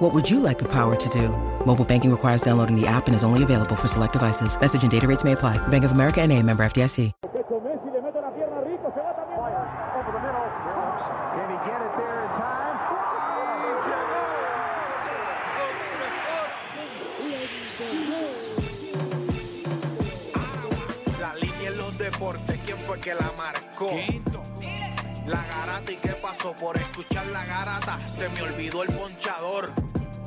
What would you like the power to do? Mobile banking requires downloading the app and is only available for select devices. Message and data rates may apply. Bank of America and a member FDIC. Pecho Messi le mete la pierna rico, se va también. Over the middle. Can he get it there in time? La línea en los deportes, ¿quién fue que la marcó? La garata y qué pasó por escuchar la garata, se me olvidó el ponchador.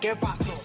Qué pasó?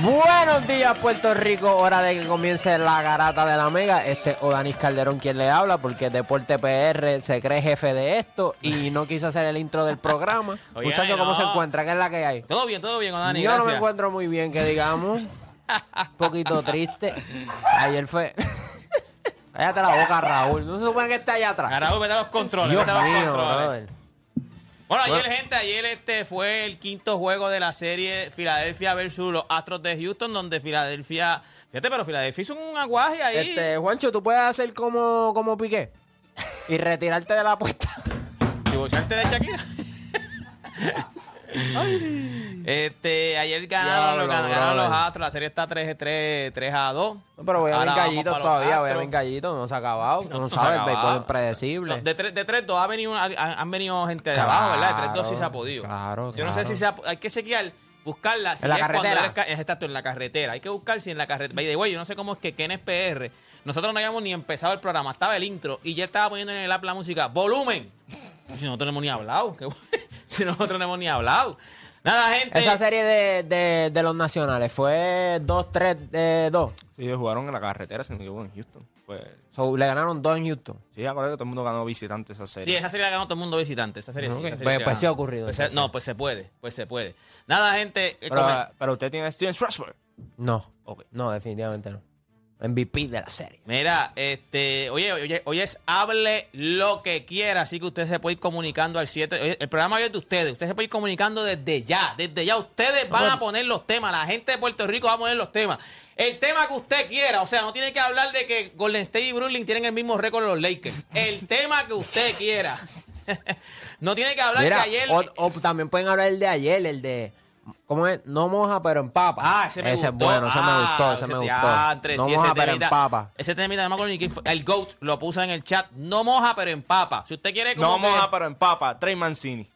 Buenos días, Puerto Rico. Hora de que comience la garata de la Mega. Este es Odanis Calderón quien le habla, porque Deporte PR se cree jefe de esto y no quiso hacer el intro del programa. Oye, Muchachos, ¿cómo no. se encuentra? ¿Qué es la que hay? Todo bien, todo bien, Dani. Yo no me encuentro muy bien, que digamos. Un poquito triste. Ayer fue. Cállate la boca, Raúl. No se supone que está allá atrás. Araújo, vete a los controles. Dios vete a los mío, controles. brother. Bueno, ayer, Bueno. gente, ayer este fue el quinto juego de la serie Filadelfia versus los Astros de Houston, donde Filadelfia. Fíjate, pero Filadelfia hizo un aguaje ahí. Este, Juancho, tú puedes hacer como, como Piqué y retirarte de la apuesta. divorciarte de Shakira. este, ayer ganaron, los, ganaron los brother. Astros. La serie está 3, 3, 3 a 2. No, pero voy a ver gallitos todavía, voy a ver gallitos, no se ha acabado. No, No sabes, el béisbol es impredecible. No, de 3, de tres, dos ha venido, han, han venido gente de Claro, abajo, ¿verdad? De 3, 2 sí se ha podido. claro, Yo no sé si se ha, hay que chequear, buscarla. Si En la es cuando carretera. eres es exacto, en la carretera. Hay que buscar si en la carretera. By the way, yo no sé cómo es que Kenneth PR. Nosotros no habíamos ni empezado el programa, estaba el intro y ya estaba poniendo en el app la música volumen. Si nosotros no hemos ni hablado, si nosotros no hemos ni hablado. Nada, gente. Esa serie de, de, de los nacionales fue 2-3-2. Sí, ellos jugaron en la carretera, se me equivoco, en Houston. Pues, So, le ganaron 2 en Houston. sí, acuérdate que todo el mundo ganó visitante esa Sí, serie. esa serie la ganó todo el mundo visitante. Esa serie sí. Ok. esa serie Pues- sí pues sí ha ocurrido, Pues se- entonces. no, pues se puede. Pues se puede. Nada, gente. eh, Pero, usted tiene a Steven Strasburg. No, Ok. no, definitivamente no. MVP de la serie. Mira, este, oye, oye, hoy es hable lo que quiera, así que usted se puede ir comunicando al 7. oye, El programa hoy es de ustedes, usted se puede ir comunicando desde ya, desde ya. Ustedes van a poner los temas, la gente de Puerto Rico va a poner los temas. El tema que usted quiera, o sea, no tiene que hablar de que Golden State y Brooklyn tienen el mismo récord los Lakers. El tema que usted quiera. no tiene que hablar Mira, que ayer. o, o también pueden hablar el de ayer, el de. ¿Cómo es? No moja, pero empapa. Ah, ese me es gustó. bueno, ese me Ah, gustó, ese me gustó. diantre, no sí, moja, ese pero temita- empapa. Ese temita, no me acuerdo ni quién fue. El GOAT lo puso en el chat. No moja, pero empapa. Si usted quiere como No que- moja, pero empapa. Trey Mancini.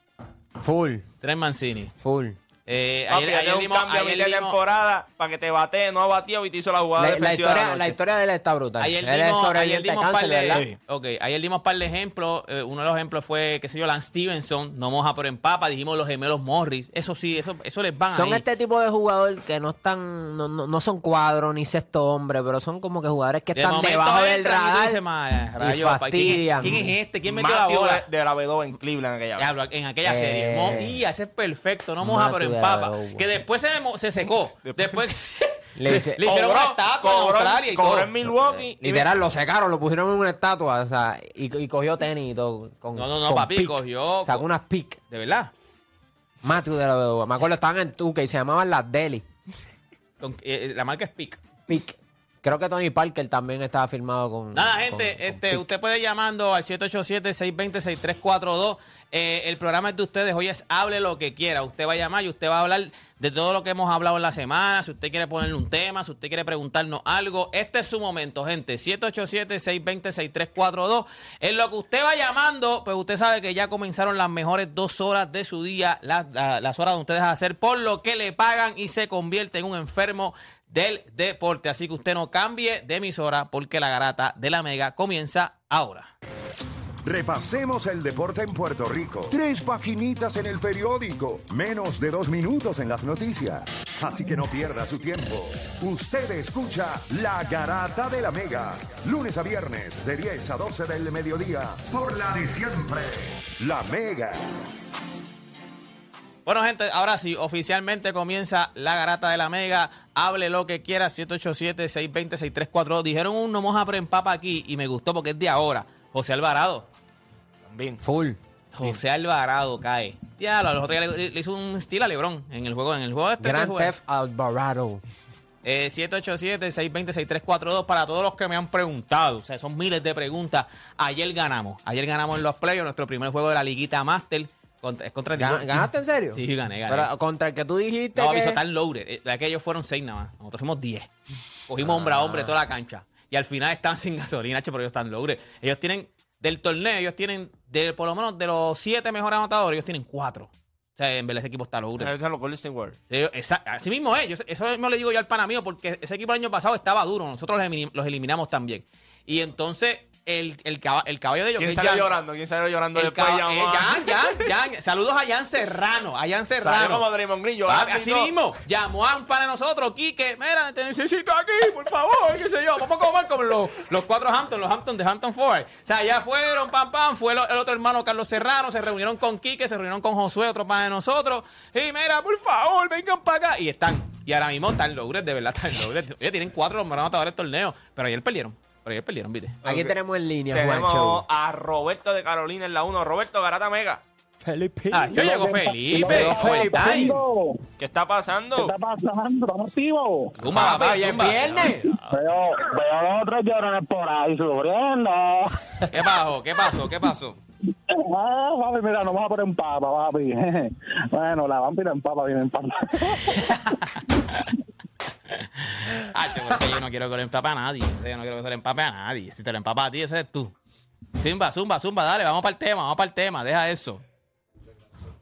Full, Trey Mancini. full. Eh, Papi, ayer, ayer un dimos- cambio a mitad de temporada para que te batee, no ha batido y te hizo la jugada La, la defensiva de historia, la la noche. historia de él está brutal. Ayer él dimos, ayer sobreviviente de dimos cáncer, par de, ¿verdad? ok, ayer dimos par de ejemplos. eh, uno de los ejemplos fue, qué sé yo, Lance Stevenson, no moja pero empapa. Dijimos los gemelos Morris. Eso sí, eso, eso les van Son ahí. este tipo de jugador que no están, no, no, no son cuadros ni sexto hombre, pero son como que jugadores que De están debajo del y radar dices, "Ma, y rayos, papá, ¿quién, fastidian. es- quién es este? ¿Quién metió la bola? de, de la B2 en Cleveland aquella vez. Diablo, en aquella Eh. serie. Mo- y ese es perfecto, no moja Matthew pero empapa. Adobo. Que después se, se secó. Después Le le, hicieron Cobró- una estatua en cobró en- Australia y cobró todo. en Milwaukee. y Literal, lo secaron, lo pusieron en una estatua, o sea, y, y cogió tenis y todo. Con, No, no, no, con papi, pic. cogió- Sacó unas pic. De verdad. Matthew de la Vedova. Me acuerdo, estaban en Tuca y se llamaban las Deli. Con- eh, la marca es Peak. Pic. Creo que Tony Parker también estaba firmado con. Nada, gente, con este, usted puede llamando al 787-620-6342. Eh, el programa es de ustedes. Hoy es hable lo que quiera. Usted va a llamar y usted va a hablar de todo lo que hemos hablado en la semana. Si usted quiere ponerle un tema, si usted quiere preguntarnos algo, este es su momento, gente. 787-620-6342. En lo que usted va llamando, pues usted sabe que ya comenzaron las mejores dos horas de su día, las, la- las horas donde ustedes hacer por lo que le pagan y se convierte en un enfermo del deporte. Así que usted no cambie de emisora porque la garata de la mega comienza ahora. Repasemos el deporte en Puerto Rico. Tres paginitas en el periódico. Menos de dos minutos en las noticias. Así que no pierda su tiempo. Usted escucha La Garata de la Mega. Lunes a viernes de 10 a 12 del mediodía. Por la de siempre. La Mega. Bueno, gente, ahora sí, oficialmente comienza la garata de la mega. Hable lo que quiera, 787-620-6342. Dijeron un no moja preempapa aquí y me gustó porque es de ahora. José Alvarado. También. Full. José Alvarado cae. Ya, los otros le, le hizo un estilo a Lebron en el juego. En el juego de este Grand. Theft Alvarado. Eh, 787-620-6342 para todos los que me han preguntado. O sea, son miles de preguntas. Ayer ganamos. Ayer ganamos en los playoffs nuestro primer juego de la liguita Master. Contra, es contra el ¿Gan- ¿Ganaste en serio? Sí, gané, gané. Pero contra el que tú dijiste. No, que... aviso tan loaded. Eh, De aquellos fueron seis nada más. Nosotros fuimos 10. Cogimos hombre a hombre toda la cancha. Y al final están sin gasolina, che, pero ellos están loaded. Ellos tienen, del torneo, ellos tienen, de, por lo menos de los siete mejores anotadores, ellos tienen cuatro. O sea, en verdad ese equipo está loaded. Esos son los Golden State Warriors. Ellos- esa- así mismo es. Yo- eso mismo le digo yo al pana mío, porque ese equipo el año pasado estaba duro. Nosotros los eliminamos también. Y entonces, el, el, caba- el caballo de ellos. ¿Quién es salió Jan- llorando? ¿Quién salió llorando el después? caba- llamó eh, a- Jan, Jan, Jan. Saludos a Jan Serrano. A Jan Salió Serrano. como Draymond Green Papi, llorando y así mismo, llamó a un pana de nosotros, Quique, mira, te necesito aquí, por favor, qué sé yo, vamos a comer como los, los cuatro Hampton, los Hampton de Hampton Forest. O sea, ya fueron, pam, pam, fue el, el otro hermano Carlos Serrano, se reunieron con Quique, se reunieron con Josué, otro pana de nosotros, y mira, por favor, vengan para acá. Y están, y ahora mismo están logres, de verdad, están logres. Oye, tienen cuatro los mejores anotadores del torneo, pero ayer perdieron, pero ayer perdieron, viste. Aquí tenemos en línea, Tenemos Juancho. a Roberto de Carolina en la 1. Roberto Garata Mega. Felipe. Ah, yo llego Felipe, Llegó ¿cómo Felipe. ¿Qué está pasando? ¿Qué está pasando? ¿Estamos activos? Zumba, Papá, papi, hoy es viernes. Veo, veo a los otros llorones por ahí sufriendo. ¿Qué pasó? ¿Qué pasó? ¿Qué pasó? Ah, papi, mira, no vamos a poner en papa, papi. Bueno, la vampira en papa viene en papa. Ah, yo creo que yo no quiero que le empape a nadie. Yo no quiero que se le empape a nadie. Si te lo empapa a ti, ese eres tú. Zumba, zumba, zumba, dale, vamos para el tema, vamos para el tema, deja eso.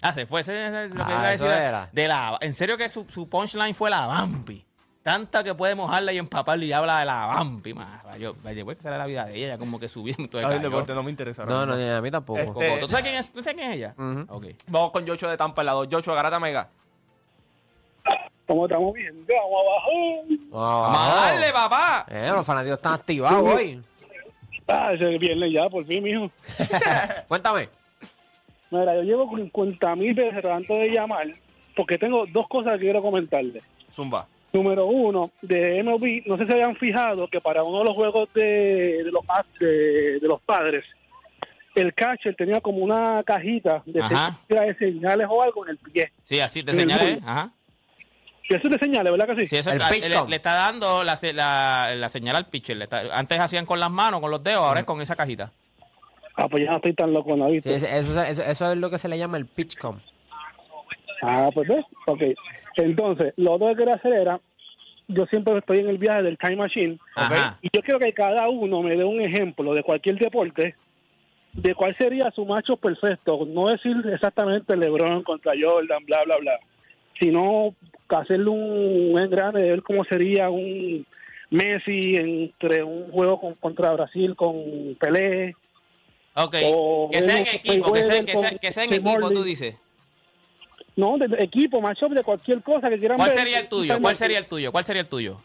Ah, se fue, ese es lo que Ah, iba a decir. era. De la, en serio que su, su punchline fue la vampi. Tanta que puede mojarla y empaparla y habla de la vampi. más. Yo, vaya, que será la vida de ella, ya como que subiendo deporte no me interesa. No, no, ni a mí tampoco. Este- ¿Tú sabes quién es, ¿Tú sabes quién es ella? Ok. Vamos con Joshua de Tampa, el lado. Joshua Garata Mega. Como estamos viendo, vamos abajo. Vamos Vamos a darle, papá. Eh, los fanáticos están activados hoy. Ah, ese viernes ya, por fin, mijo. Cuéntame. Mira, yo llevo 50 mil veces tratando de llamar porque tengo dos cosas que quiero comentarle. Zumba. Número uno, de MLB, no sé si habían fijado que para uno de los juegos de, de los de, de los padres, el catcher tenía como una cajita de, de señales o algo en el pie. Sí, así te mundo. Ajá. Y eso es de señales, ¿verdad que sí? Sí, eso El pitch le, le está dando la, se- la, la señal al pitcher. le está- antes hacían con las manos, con los dedos, ahora es con esa cajita. Ah, pues ya no estoy tan loco, ¿no? Sí, eso, eso- eso es lo que se le llama el pitchcom. Ah, pues ves. Ok. Entonces, lo otro que quería hacer era, yo siempre estoy en el viaje del Time Machine, Ajá. y yo quiero que cada uno me dé un ejemplo de cualquier deporte, de cuál sería su macho perfecto. No decir exactamente LeBron contra Jordan, bla, bla, bla. Sino hacerle un grande de ver cómo sería un Messi entre un juego con- contra Brasil con Pelé. Ok. O Que sea en equipo, que sea, que sea, que sea en equipo, tú dices. No, de, de equipo, matchup de cualquier cosa que quieran ¿Cuál ver. sería el tuyo? ¿Cuál sería el tuyo? ¿Cuál sería el tuyo?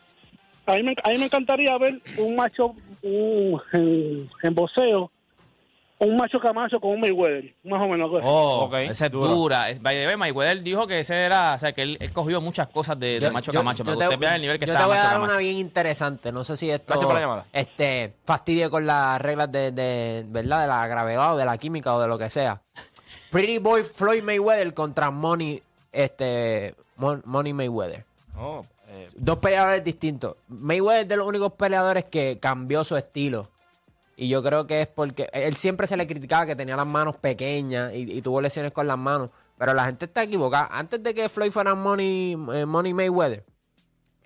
A mí, me, a mí me encantaría ver un macho un, en, en boxeo, un macho Camacho con un Mayweather, más o menos. Oh, Ok, esa es dura. way, Mayweather dijo que ese era, o sea, que él, él cogió muchas cosas de, de Yo- Macho yo- Camacho. yo te- usted vea el nivel que yo estaba te voy a dar Camacho. una bien interesante. No sé si esto Gracias por la llamada. este, fastidie con las reglas de, de, ¿verdad? de la gravedad o de la química o de lo que sea. Pretty Boy Floyd Mayweather contra Money, este, Mon- Money Mayweather. No, eh, Dos peleadores distintos. Mayweather es de los únicos peleadores que cambió su estilo. Y yo creo que es porque él siempre se le criticaba que tenía las manos pequeñas y, tuvo lesiones con las manos. Pero la gente está equivocada. Antes de que Floyd fuera Money, eh, Money Mayweather,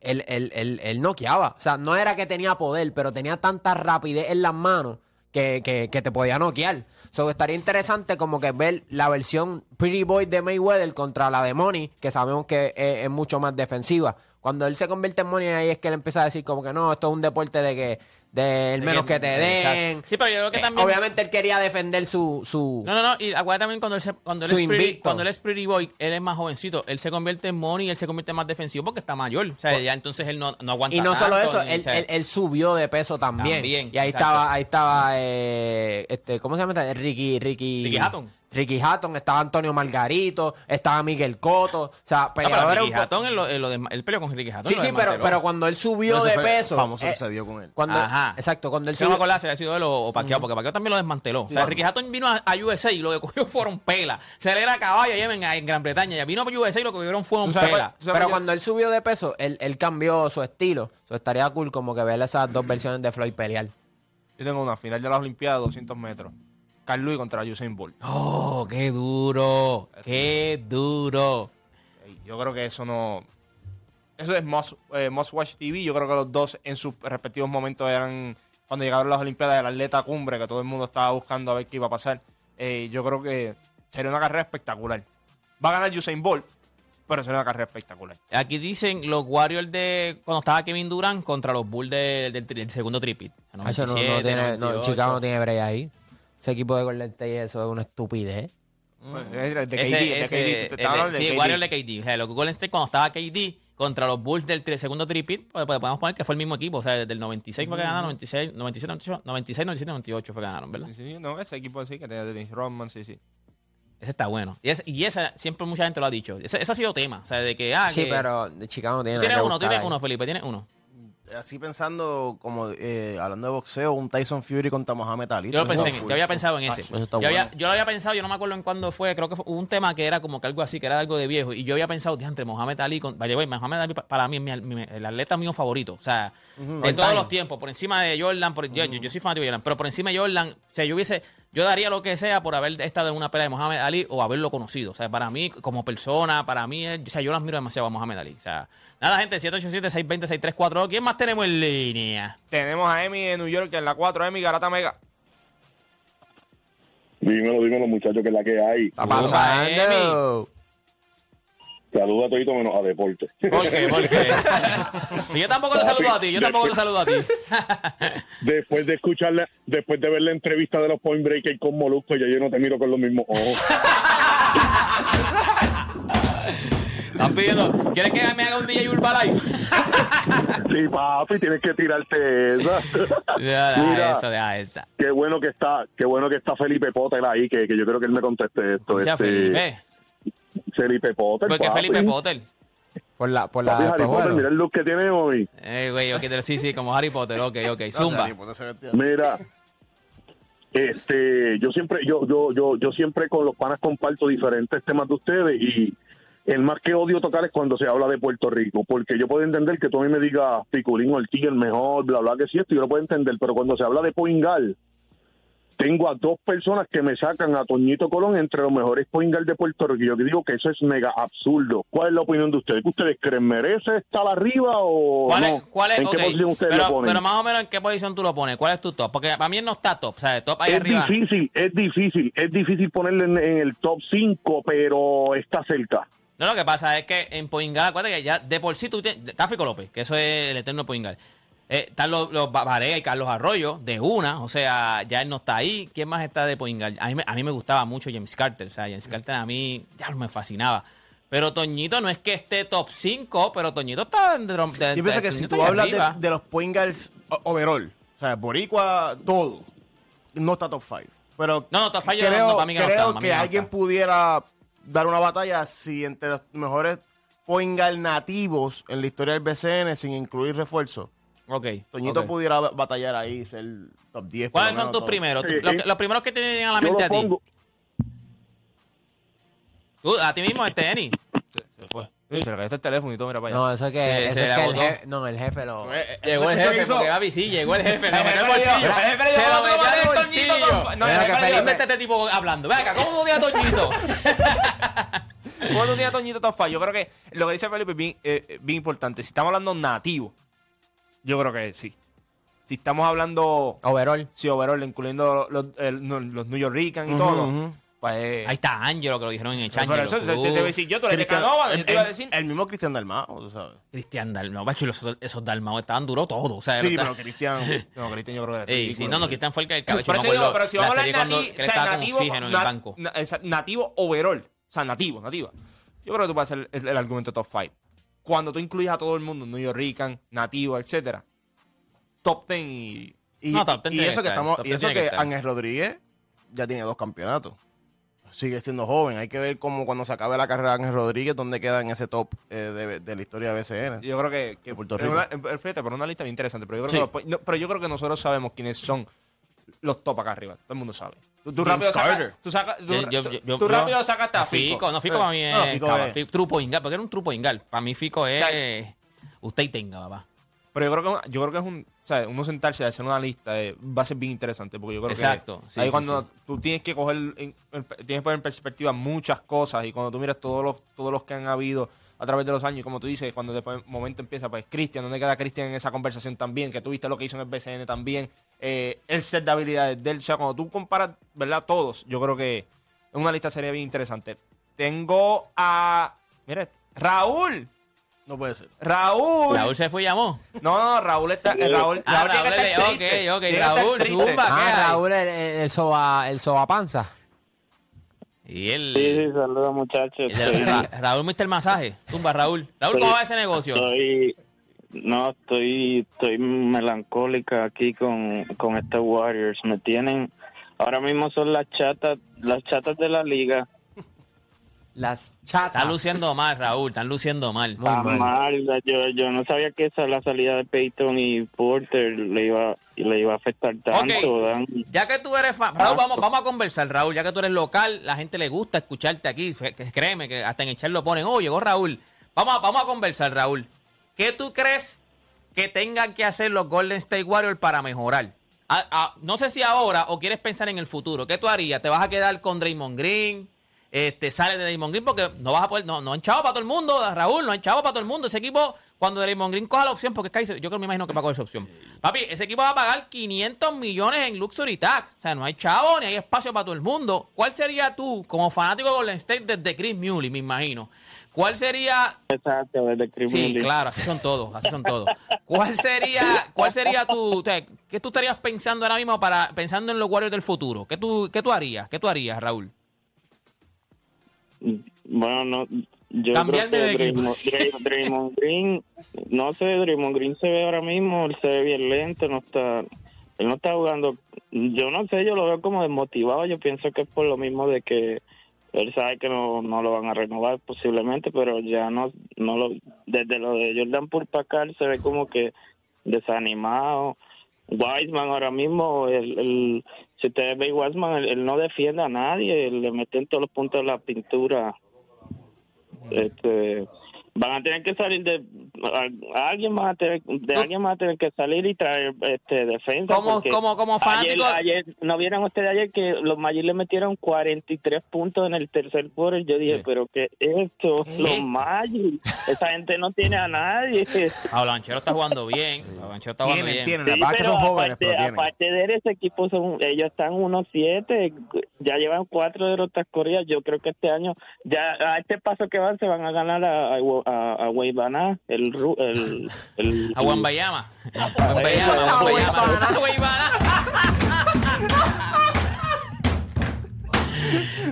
él, él, él, él noqueaba. O sea, no era que tenía poder, pero tenía tanta rapidez en las manos que, que, te podía noquear. So, estaría interesante como que ver la versión Pretty Boy de Mayweather contra la de Money, que sabemos que es mucho más defensiva. Cuando él se convierte en Money, ahí es que él empieza a decir como que no, esto es un deporte de que de el De menos que- que, te den. exacto. Sí, pero yo creo que Eh, también- Obviamente él quería defender su... su No, no, no. Y acuérdate también cuando él, se- cuando él, es pretty, cuando él es Pretty Boy, él es más jovencito. Él se convierte en Money y él se convierte más defensivo porque está mayor. O sea, ya entonces él no, no aguanta Y no solo eso, ni- él, él- él subió de peso también. También, y ahí exacto. estaba, ahí estaba, eh, este, ¿cómo se llama? Ricky, Ricky. Ricky Hatton. Ricky Hatton, estaba Antonio Margarito, estaba Miguel Coto. O sea, No, pero peleadores Ricky Hatton, él, lo- él peleó con Ricky Hatton. Sí, sí, pero, pero cuando él subió No, de peso. famoso que eh, se dio con él. Cuando, Ajá. Exacto, cuando él Se me subió. acuerda si ha sido él o, o Pacquiao, porque Pacquiao también lo desmanteló. O sea, Ricky Hatton vino a, a USA y lo que cogió fueron pelas. Se le era caballo allá en, en Gran Bretaña. Ya vino a USA y lo que cogieron fueron ¿Tú sabes pelas. Pero cuando él subió de peso, él, él cambió su estilo. So, estaría cool como que ver esas dos versiones de Floyd pelear. Yo tengo una final de las Olimpiadas, 200 metros. Carl contra Usain Bolt. Oh, qué duro. Qué duro. Yo creo que eso no. Eso es Must, eh, Must Watch TV. Yo creo que los dos en sus respectivos momentos eran. Cuando llegaron las Olimpiadas, el atleta cumbre, que todo el mundo estaba buscando a ver qué iba a pasar. Eh, yo creo que sería una carrera espectacular. Va a ganar Usain Bolt, pero sería una carrera espectacular. Aquí dicen los Warriors de cuando estaba Kevin Durant contra los Bulls del, del tri- del segundo tripit. O sea, Ah, Eso no, no 97, tiene, no, 98. Chicago no tiene break ahí. Ese equipo de Golden State, eso es una estupidez. Ese- ese- sí, KD. Warriors de KD. O sea, los Golden State cuando estaba KD contra los Bulls del tri- segundo tripit, pues, pues, podemos poner que fue el mismo equipo. O sea, desde el 96 fue que ganaron, 96, 97, 98, 96, 97, 98 fue que ganaron, ¿verdad? Sí, sí, no, ese equipo así que tenía Dennis Rodman, sí, sí. Ese está bueno. Y, ese, y esa siempre mucha gente lo ha dicho. Ese, ese ha sido tema. O sea, de que. Ah, Sí, que- pero de Chicago no tiene nada Tienes que uno, tienes uno, Felipe, tienes uno. Así pensando, como eh, hablando de boxeo, un Tyson Fury contra Mohamed Ali. Yo lo pensé, en- yo había pensado en ese. Eso está yo, había- bueno. yo lo había pensado, yo no me acuerdo en cuándo fue, creo que fue un tema que era como que algo así, que era algo de viejo. Y yo había pensado, entre Mohamed Ali, con, vaya, Mohamed Ali pa- para mí es el atleta mío favorito. O sea, de todos los tiempos, por encima de Jordan, por- yo, yo- yo soy fanático de Jordan, pero por encima de Jordan, o sea, yo hubiese, yo daría lo que sea por haber estado en una pelea de Mohamed Ali o haberlo conocido. O sea, para mí, como persona, para mí, es- o sea, yo lo admiro demasiado a Mohamed Ali. O sea, nada, gente, 787-620-6342. ¿Quién más tenemos en línea? Tenemos a Emi de New York en la 4, Emi Garata Mega. Dímelo, dímelo, muchachos, que es la que hay. Está pasando. Saluda a todito menos a deporte. ¿Por qué? ¿Por qué? yo tampoco te saludo a ti, yo tampoco te saludo a ti. después de escucharla, después de ver la entrevista de los Point Breakers con Molusco, ya yo no te miro con los mismos ojos. Están pidiendo, ¿quieres que me haga un DJ Urbalife? sí, papi, tienes que tirarte esa. Deja Mira. eso, deja esa. qué bueno que está, qué bueno que está Felipe Potter ahí, que, que yo creo que él me conteste esto. Escucha, este, Felipe. Felipe Potter. ¿Por qué papi. Felipe Potter? Por la, por Papi, la Harry Potter, mira el look que tiene hoy. Eh, güey, ok, sí, sí, como Harry Potter, ok, ok. Zumba. Harry Potter se vestía. Mira, este, yo siempre, yo, yo, yo, yo siempre con los panas comparto diferentes temas de ustedes y el más que odio tocar es cuando se habla de Puerto Rico, porque yo puedo entender que tú a mí me digas Piculín Ortiz el mejor, bla, bla, que sí, esto yo lo puedo entender, pero cuando se habla de Poingal, tengo a dos personas que me sacan a Toñito Colón entre los mejores Poingal de Puerto Rico. Yo digo que eso es mega absurdo. ¿Cuál es la opinión de ustedes? ¿Qué ustedes creen? ¿Merece estar arriba o ¿Cuál no? es, cuál es, ¿En qué posición ustedes pero, lo ponen? pero más o menos en qué posición tú lo pones, ¿cuál es tu top? Porque para mí no está top, o sea, top ahí es arriba. difícil, es difícil, es difícil ponerle en, en el top 5, pero está cerca. No, lo que pasa es que en Poingal, acuérdate que ya de por sí tú tienes. Está Fico López, que eso es el eterno Poingal. Eh, están los, los Barea y Carlos Arroyo, de una, o sea, ya él no está ahí. ¿Quién más está de Poingal? A mí, me- a mí me gustaba mucho James Carter, o sea, James Carter a mí ya me fascinaba. Pero Toñito no es que esté top 5, pero Toñito está de, de- Yo pienso de- que si tú hablas de, de los point guards overall, o sea, Boricua, todo, no está top 5. Pero No, no, top five yo creo, no, para mí que no está, para mí que no alguien está. pudiera dar una batalla si entre los mejores point guard nativos en la historia del BCN, sin incluir refuerzo, Ok. Toñito ok. pudiera batallar ahí, ser top 10. por ¿Cuáles son tus primeros? Sí, los, sí. los primeros que te vienen a la mente a ti. Tú, a ti mismo, este, Eni. Se fue. Sí, se le cayó el teléfono y todo, mira para allá. No, eso es que, Se- eso se es le que el jefe, no, el jefe lo... Eh, Llegó el ¿eso jefe, porque Gaby sí, llegó el jefe. Le El metió el bolsillo. el jefe Se lo "¿Cómo tú metió tener bolsillo. No, el que jefe feliz dijo- este tipo hablando. Ven acá, ¿cómo tú a Toñito? ¿Cómo tú a Toñito five? Yo creo que lo que dice Felipe es bien, eh, bien importante. Si estamos hablando nativo, yo creo que sí. Si estamos hablando, Overall. si overall, incluyendo los, el- no, los New Yorkers y todo, pues... eh, Ahí está Ángelo, que lo dijeron en el pero Chángelo. eso, te, te voy a decir yo, tú eres de Cristian- Canova, yo el, te iba a el- decir... el mismo Cristian Dalmao, tú sabes. Cristian Dalmau. Bacho, esos, esos Dalmau estaban duros todos. O sea, Sí, era- pero Cristian... No, Cristian yo creo que... Ey, sí, no, no, Cristian fue el que el cabello. Por me eso digo, pero si vamos a hablar nati- que o sea, nativo, oxígeno en na- el banco. na- esa- nativo overall, o sea, nativo, nativa. Yo creo que tú puedes hacer el, el argumento top 5. Cuando tú incluyes a todo el mundo, New York, nativo, etcétera, top 10 y... Y, No, top ten y tiene eso que estar, estamos, y eso que. Ángel Rodríguez ya tiene dos campeonatos. Sigue siendo joven. Hay que ver cómo cuando se acabe la carrera de Ángel Rodríguez, dónde queda en ese top eh, de, de la historia de BCN. Yo creo que, que Puerto es Rico. una- eh, fíjate, pero una lista bien interesante. Pero yo, creo Sí. que los- no, pero yo creo que nosotros sabemos quiénes son los top acá arriba. Todo el mundo sabe. Tú, rápido sacas, tú, sacas, tú, Yo- yo- tú- yo- tú yo- rápido sacaste a Fico. Fico, no, Fico Eh, para mí es no, Fico trupo ingal, porque era un trupo ingal. Para mí Fico es usted y tenga, papá. Pero yo creo que, yo creo que es un. O sea, uno sentarse y hacer una lista eh, va a ser bien interesante. Porque yo creo Exacto, que. sí, ahí sí, cuando sí. tú tienes que coger. en- en- tienes que poner en perspectiva muchas cosas. Y cuando tú miras todos los, todos los que han habido a través de los años, como tú dices, cuando después el momento empieza, pues Cristian, ¿dónde queda Cristian en esa conversación también? Que tú viste lo que hizo en el BCN también. Eh, el set de habilidades de él. O sea, cuando tú comparas, ¿verdad? Todos, yo creo que una lista sería bien interesante. Tengo a. Mira, este, Raúl. No puede ser. Raúl. Raúl se fue y llamó. No, no, Raúl está. eh, Raúl, Ah, Raúl tiene que Raúl, estar ok, triste. ok, Tiene que estar Raúl, zumba. ¿qué Ah? Raúl, el, el, el soba, el sobapanza. Y él. Sí, sí, saludos muchachos. Ra- Raúl, Mr. Masaje. Tumba, Raúl. Raúl, ¿cómo va ese negocio? Estoy, no, estoy, estoy melancólica aquí con, con estos Warriors. Me tienen, ahora mismo son las chatas, las chatas de la liga. Las chatas. Están luciendo mal, Raúl. Están luciendo mal. Muy Está mal. mal, yo, yo no sabía que esa la salida de Peyton y Porter le iba, le iba a afectar tanto. Dan- Ya que tú eres fan, Raúl, vamos, vamos a conversar, Raúl. Ya que tú eres local, la gente le gusta escucharte aquí. Créeme que hasta en el chat lo ponen. Oh, llegó Raúl. Vamos a, vamos a conversar, Raúl. ¿Qué tú crees que tengan que hacer los Golden State Warriors para mejorar? No sé si ahora o quieres pensar en el futuro. ¿Qué tú harías? ¿Te vas a quedar con Draymond Green? Este, sale de Draymond Green porque no vas a poder, no, no han chavo para todo el mundo, Raúl, no han chavo para todo el mundo. Ese equipo, cuando Draymond Green coja la opción, porque es que ahí yo creo me imagino que va a coger esa opción. Papi, ese equipo va a pagar 500 millones en Luxury Tax. O sea, no hay chavo ni hay espacio para todo el mundo. ¿Cuál sería tú, como fanático de Golden State desde Chris Muley, me imagino? ¿Cuál sería Exacto, desde Chris Sí, claro, así son todos, así son todos. ¿Cuál sería, cuál sería tu, o sea, qué tú estarías pensando ahora mismo para pensando en los Warriors del futuro? ¿Qué tú, qué tú harías? ¿Qué tú harías, Raúl? Bueno, no, yo creo de que equipo. Draymond, Dray- Draymond Green, no sé, Draymond Green se ve ahora mismo, él se ve bien lento, no está, él no está jugando, yo no sé, yo lo veo como desmotivado, yo pienso que es por lo mismo de que él sabe que no, no lo van a renovar posiblemente, pero ya no, no lo, desde lo de Jordan él se ve como que desanimado. Wiseman ahora mismo, el, el, si ustedes ven Wiseman, él, él no defiende a nadie, le meten todos los puntos de la pintura. Este, van a tener que salir de a- a alguien van a tener de alguien van a tener que salir y traer este defensa Como- como- como ayer, fanático- ayer no vieron ustedes ayer que los Magic le metieron 43 puntos en el tercer quarter yo dije pero qué es esto los Magic esa gente no tiene a nadie Avalanchero está jugando bien. Avalanchero está jugando Tienen, bien. tienen. Sí, que son jóvenes, aparte, pero aparte de ese equipo son, ellos están 1-7, ya llevan cuatro derrotas corridas. Yo creo que este año, ya a este paso que van, se van a ganar a, a, a, a Weibana, el, el, el, A Wambayama. A. Weibana.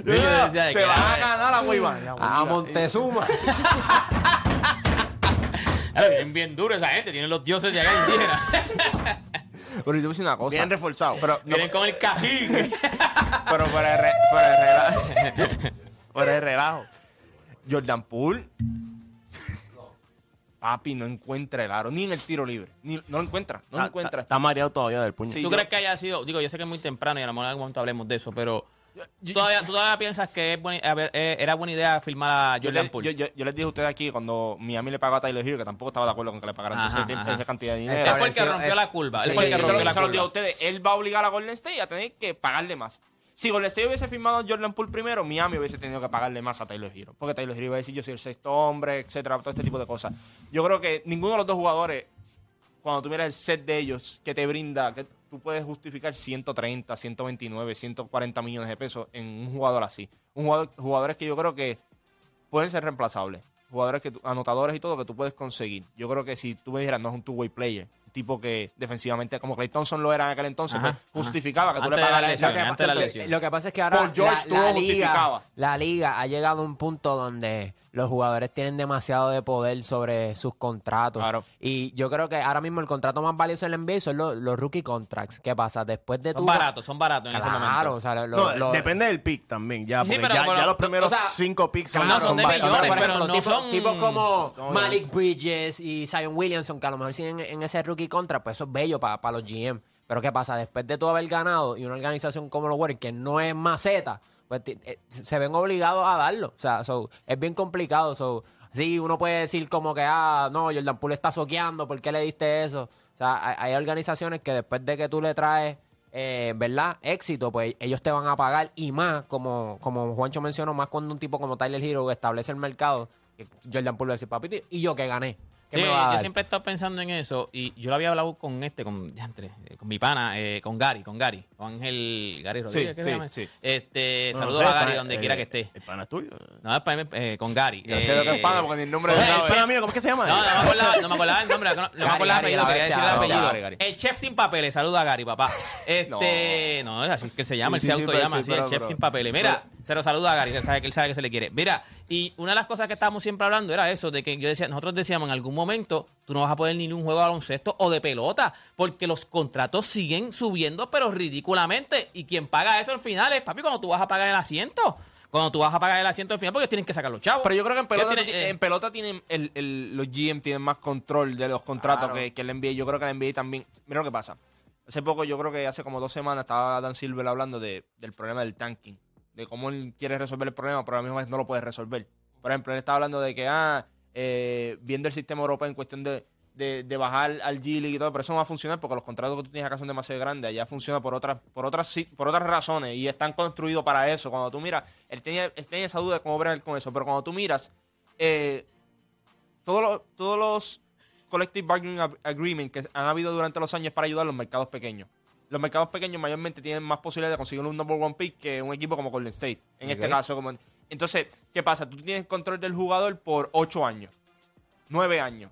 Yo decía de Se van a ganar a Weibán. A Montezuma. Ahora, vienen bien duro esa gente, tienen los dioses de acá indígenas. Pero yo te voy a decir una cosa. Bien reforzado. Pero, no, Vienen con el cajín. pero re- fuera de relajo. fuera de relajo. Jordan Poole. Papi no encuentra el aro, ni en el tiro libre. Ni, no lo encuentra, no lo encuentra. Está mareado todavía del puño. Sí, ¿Tú yo- crees que haya sido, digo, yo sé que es muy temprano y a lo mejor en algún momento hablemos de eso, pero ¿tú todavía, tú todavía piensas que es buena- a ver, eh, era buena idea firmar a Yo, Jordan le- Poole? yo, yo- yo les dije a ustedes aquí cuando Miami le pagó a Tyler Hero, que tampoco estaba de acuerdo con que le pagaran Ajá, ese tiempo- ajá. esa cantidad de Él dinero. fue el que rompió la curva. Él sí, fue el que Yo rompió la se lo digo a curva. ustedes, él va a obligar a Golden State a tener que pagarle más. Si Golden State hubiese firmado a Jordan Poole primero, Miami hubiese tenido que pagarle más a Taylor Hero. Porque Taylor Hero iba a decir yo soy el sexto hombre, etcétera, todo este tipo de cosas. Yo creo que ninguno de los dos jugadores, cuando tú miras el set de ellos, que te brinda, que tú puedes justificar 130, 129, 140 millones de pesos en un jugador así. Un jugador, jugadores que yo creo que pueden ser reemplazables. Jugadores que anotadores y todo que tú puedes conseguir. Yo creo que si tú me dijeras, no es un two-way player, tipo que defensivamente, como Clay Thompson lo era en aquel entonces, Ajá, pues, justificaba que tú Antes le de la pagaras lesión, esa- antes de la lesión. Lo que pasa es que ahora George la, la lo liga, justificaba. la liga ha llegado a un punto donde los jugadores tienen demasiado de poder sobre sus contratos. Claro. Y yo creo que ahora mismo el contrato más valioso del NBA son los, los rookie contracts. ¿Qué pasa? Después de Son tu... baratos, son baratos en ese Claro, momento. o sea, lo- No, lo- depende del pick también. Ya, Sí, porque pero- ya, pero- ya los primeros o sea, cinco picks son, claro, son de baratos. millones, por pero ejemplo, no tipo- son- tipos como No, Malik Bridges y Zion Williamson, que a lo mejor siguen en ese rookie contract, pues eso es bello para los GM. Pero ¿qué pasa? Después de tú haber ganado y una organización como los Warriors, que no es maceta, pues eh, se ven obligados a darlo. O sea, so, es bien complicado. So, sí, uno puede decir como que, ah, no, Jordan Poole está soqueando, ¿por qué le diste eso? O sea, hay, organizaciones que después de que tú le traes, eh, ¿verdad? Éxito, pues ellos te van a pagar y más, como, como Juancho mencionó, más cuando un tipo como Tyler Hero establece el mercado, Jordan Poole va a decir, papito, y yo que gané. ¿Qué Sí, yo siempre he estado pensando en eso y yo lo había hablado con este, con, eh, con mi pana, eh, con Gary, con Gary, con Ángel Gary Rodríguez. ¿qué se sí, llama? sí. Este, No, saludos no sé, a Gary pana- donde eh, quiera que esté. ¿El pana es tuyo? No, es para mí, eh, con Gary. Ya sé lo que es Eh, pana, porque ni el nombre el. Pana mío, ¿cómo es que se llama? No, no me acordaba, no me acordaba el nombre, no, no me Gary, acordaba el Gary, apellido, la quería decir el bestia, apellido. Gary, Gary. El chef sin papeles, saluda a Gary, papá. Este, no, es así que él se llama, él Sí, se sí, auto pero llama sí, así, pero- el chef pero- sin papeles. Mira, se lo saluda a Gary, él sabe, que él sabe que se le quiere. Mira, y una de las cosas que estábamos siempre hablando era eso, de que yo decía, nosotros decíamos en algún momento, tú no vas a poder ni un juego de baloncesto o de pelota, porque los contratos siguen subiendo, pero ridículamente. Y quien paga eso al final es, papi, cuando tú vas a pagar el asiento. Cuando tú vas a pagar el asiento al final, porque tienen que sacar los chavos. Pero yo creo que en pelota, tienen, eh, en pelota tienen el, el- los GM tienen más control de los contratos Claro. que, que el NBA. Yo creo que el NBA también. Mira lo que pasa. Hace poco, yo creo que hace como dos semanas estaba Dan Silver hablando de, del problema del tanking. De cómo él quiere resolver el problema, pero a la misma vez no lo puede resolver. Por ejemplo, él estaba hablando de que, ah, eh, viendo el sistema europeo en cuestión de, de, de bajar al G-League y todo, pero eso no va a funcionar porque los contratos que tú tienes acá son demasiado grandes. Allá funciona por otras, por otras, por otras razones y están construidos para eso. Cuando tú miras, él tenía, él tenía esa duda de cómo bregar con eso, pero cuando tú miras, eh, todos los, todos los collective bargaining ag- agreement que han habido durante los años para ayudar a los mercados pequeños. Los mercados pequeños mayormente tienen más posibilidad de conseguir un number one pick que un equipo como Golden State. En este caso, como entonces, ¿qué pasa? Tú tienes control del jugador por 8 años, 9 años.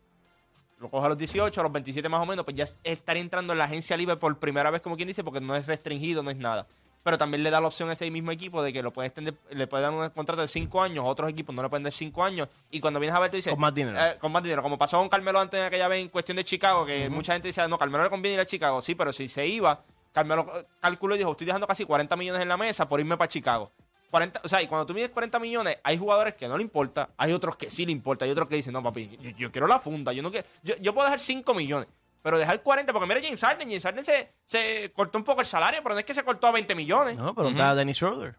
Lo coges a los 18, a los 27 más o menos, pues ya es- estaría entrando en la agencia libre por primera vez, como quien dice, porque no es restringido, no es nada. Pero también le da la opción a ese mismo equipo de que lo puede extender, le puede dar un contrato de 5 años, otros equipos no le pueden dar 5 años, y cuando vienes a ver, tú dices... Con más dinero. eh, con más dinero, como pasó con Carmelo antes de aquella vez en cuestión de Chicago, que mucha gente decía, no, Carmelo le conviene ir a Chicago, sí, pero si se iba, Carmelo eh, calculó y dijo, estoy dejando casi 40 millones en la mesa por irme para Chicago. 40, o sea, y cuando tú mides 40 millones, hay jugadores que no le importa, hay otros que sí le importa, hay otros que dicen, no, papi, yo, yo quiero la funda, yo no quiero, yo, yo puedo dejar 5 millones, pero dejar 40, porque mira James Harden, James Harden se, se cortó un poco el salario, pero no es que se cortó a 20 millones. No, pero está Dennis Schroeder.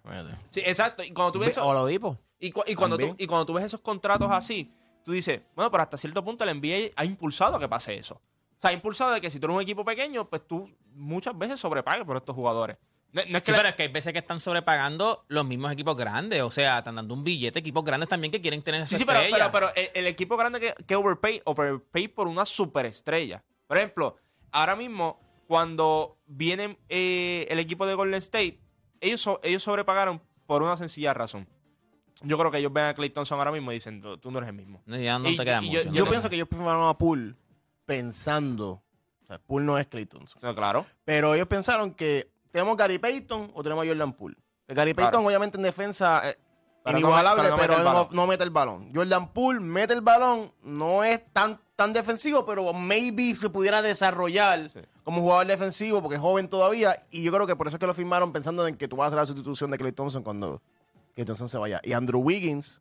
Sí, exacto, y cuando tú ves eso, O lo dipo. y, cu- y cuando tú, y cuando tú ves esos contratos así, tú dices, bueno, pero hasta cierto punto el NBA ha impulsado a que pase eso. O sea, ha impulsado de que si tú eres un equipo pequeño, pues tú muchas veces sobrepagues por estos jugadores. No, no es que Sí, la- pero es que hay veces que están sobrepagando los mismos equipos grandes. O sea, están dando un billete a equipos grandes también que quieren tener esa Sí, sí, pero, pero el, el equipo grande que, que overpay, overpay por una superestrella. Por ejemplo, ahora mismo, cuando viene eh, el equipo de Golden State, ellos, so- ellos sobrepagaron por una sencilla razón. Yo creo que ellos ven a Clay Thompson ahora mismo y dicen, tú, no eres el mismo. No, ya no Y- te queda y mucho. yo- ¿no? Yo no pienso que ellos firmaron a Poole pensando. O sea, Poole no es Clay Thompson. No, claro. Pero ellos pensaron que tenemos Gary Payton o tenemos a Jordan Poole. Gary Claro. Payton, obviamente, en defensa eh, no inigualable, pero no pero, mete el no, balón. no mete el balón. Jordan Poole mete el balón, no es tan, tan defensivo, pero maybe se pudiera desarrollar como jugador defensivo porque es joven todavía. Y yo creo que por eso es que lo firmaron pensando en que tú vas a hacer la sustitución de Clay Thompson cuando Clay Thompson se vaya. Y Andrew Wiggins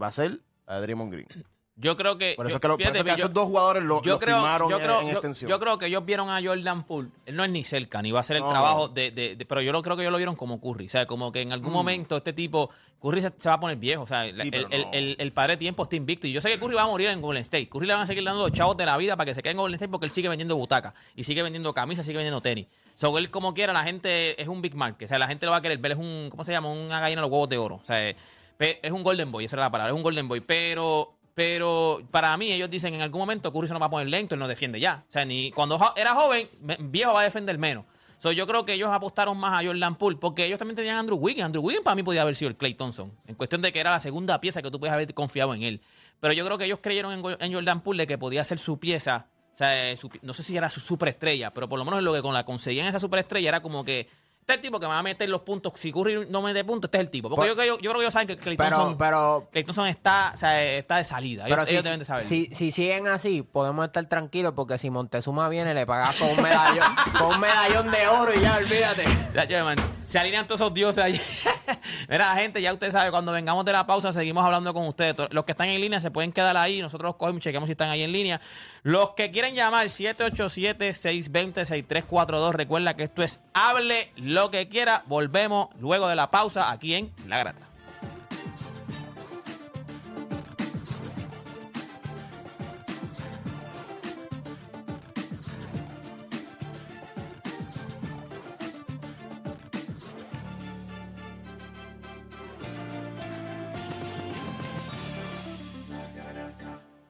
va a ser a Draymond Green. Yo creo que. Por eso yo- es que, lo- por fíjate eso es que yo- esos dos jugadores lo, yo lo creo, firmaron yo en- creo, en, yo- extensión. yo creo que ellos vieron a Jordan Poole. Él no es ni cerca, ni va a ser el No. trabajo de, de- de- Pero yo lo creo que ellos lo vieron como Curry. O sea, como que en algún momento este tipo. Curry se, se va a poner viejo. O sea, el, Mm. Sí, pero el- no. el- el padre de tiempo está invicto. Y yo sé que Curry va a morir en Golden State. Curry le van a seguir dando los chavos de la vida para que se quede en Golden State porque él sigue vendiendo butacas. Y sigue vendiendo camisas, sigue vendiendo tenis. So, él como quiera, la gente es un big market. O sea, la gente lo va a querer ver. Es un. ¿Cómo se llama? Una gallina de los huevos de oro. O sea, es un Golden Boy. Esa era la palabra. Es un Golden Boy. Pero. Pero para mí, ellos dicen en algún momento Curry se nos va a poner lento, él no defiende ya. O sea, ni cuando era joven, viejo va a defender menos. So, yo creo que ellos apostaron más a Jordan Poole porque ellos también tenían a Andrew Wiggins. Andrew Wiggins para mí podía haber sido el Clay Thompson. En cuestión de que era la segunda pieza que tú puedes haber confiado en él. Pero yo creo que ellos creyeron en, Jordan Poole de que podía ser su pieza. O sea, eh, no sé si era su superestrella, pero por lo menos lo que con la conseguían esa superestrella era como que este es el tipo que me va a meter los puntos. Si Curry no mete puntos, este es el tipo. Porque yo, yo, yo creo que ellos saben que Clay Pero, Thompson, pero, Clay Thompson está, o sea, está de salida. Ellos, si, ellos deben de saber. si, si siguen así, podemos estar tranquilos porque si Montezuma viene, le pagas con un medallón, con un medallón de oro y ya, olvídate. Ya, man, se alinean todos esos dioses allí. Mira, gente, ya usted sabe, cuando vengamos de la pausa seguimos hablando con ustedes. Los que están en línea se pueden quedar ahí. Nosotros los cogemos chequeamos si están ahí en línea. Los que quieren llamar, 787-620-6342. Recuerda que esto es Hable lo que quiera. Volvemos luego de la pausa aquí en La Grata.